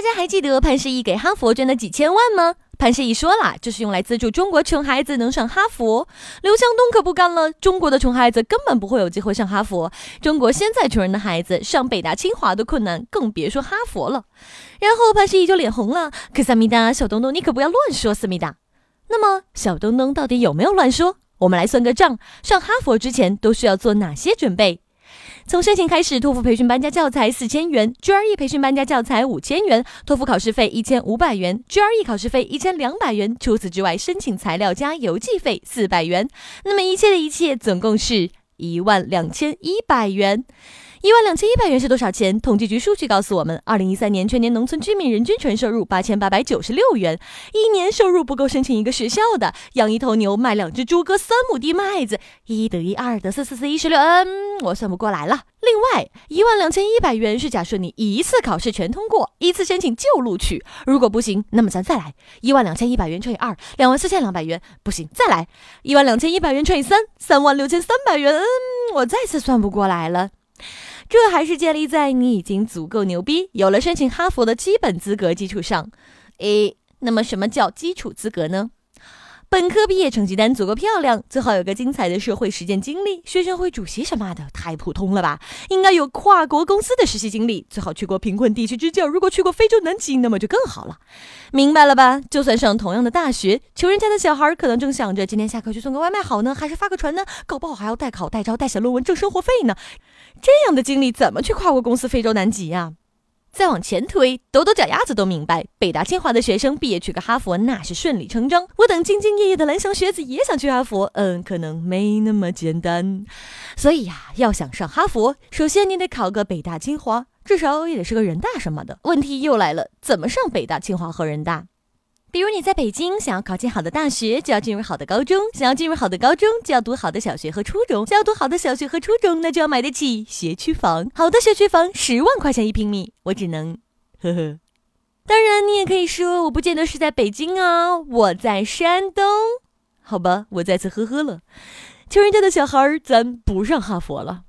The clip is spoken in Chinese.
大家还记得潘石屹给哈佛捐的几千万吗？潘石屹说了，这是用来资助中国穷孩子能上哈佛。刘强东可不干了，中国的穷孩子根本不会有机会上哈佛。中国现在穷人的孩子上北大清华都困难，更别说哈佛了。然后潘石屹就脸红了，可思密达，小东东你可不要乱说，思密达。那么小东东到底有没有乱说？我们来算个账，上哈佛之前都需要做哪些准备？从申请开始，托福培训班加教材四千元，GRE 培训班加教材五千元，托福考试费一千五百元，GRE 考试费一千两百元。除此之外，申请材料加邮寄费四百元。那么一切的一切，总共是一万两千一百元。一万两千一百元是多少钱？统计局数据告诉我们，二零一三年全年农村居民人均纯收入八千八百九十六元，一年收入不够申请一个学校的。养一头牛，卖两只猪，割三亩地麦子，一得一，二得四，四四一十六。嗯，我算不过来了。另外，一万两千一百元是假设你一次考试全通过，一次申请就录取。如果不行，那么咱再来。一万两千一百元乘以二，两万四千两百元。不行，再来。一万两千一百元乘以三，三万六千三百元。嗯，我再次算不过来了。这还是建立在你已经足够牛逼，有了申请哈佛的基本资格基础上。诶，那么什么叫基础资格呢？本科毕业成绩单足够漂亮，最好有个精彩的社会实践经历，学生会主席什么的，太普通了吧？应该有跨国公司的实习经历，最好去过贫困地区支教。如果去过非洲南极，那么就更好了。明白了吧？就算上同样的大学，穷人家的小孩可能正想着今天下课去送个外卖好呢，还是发个传呢？搞不好还要代考、代招、代写论文挣生活费呢。这样的经历怎么去跨国公司非洲南极呀？再往前推，抖抖脚丫子都明白，北大清华的学生毕业去个哈佛那是顺理成章。我等兢兢业业的蓝翔学子也想去哈佛，嗯，可能没那么简单。所以呀，要想上哈佛，首先你得考个北大清华，至少也得是个人大什么的。问题又来了，怎么上北大清华和人大？比如你在北京想要考进好的大学，就要进入好的高中；想要进入好的高中，就要读好的小学和初中；想要读好的小学和初中，那就要买得起学区房。好的学区房十万块钱一平米，我只能呵呵。当然，你也可以说我不见得是在北京啊，我在山东。好吧，我再次呵呵了。穷人家的小孩儿，咱不上哈佛了。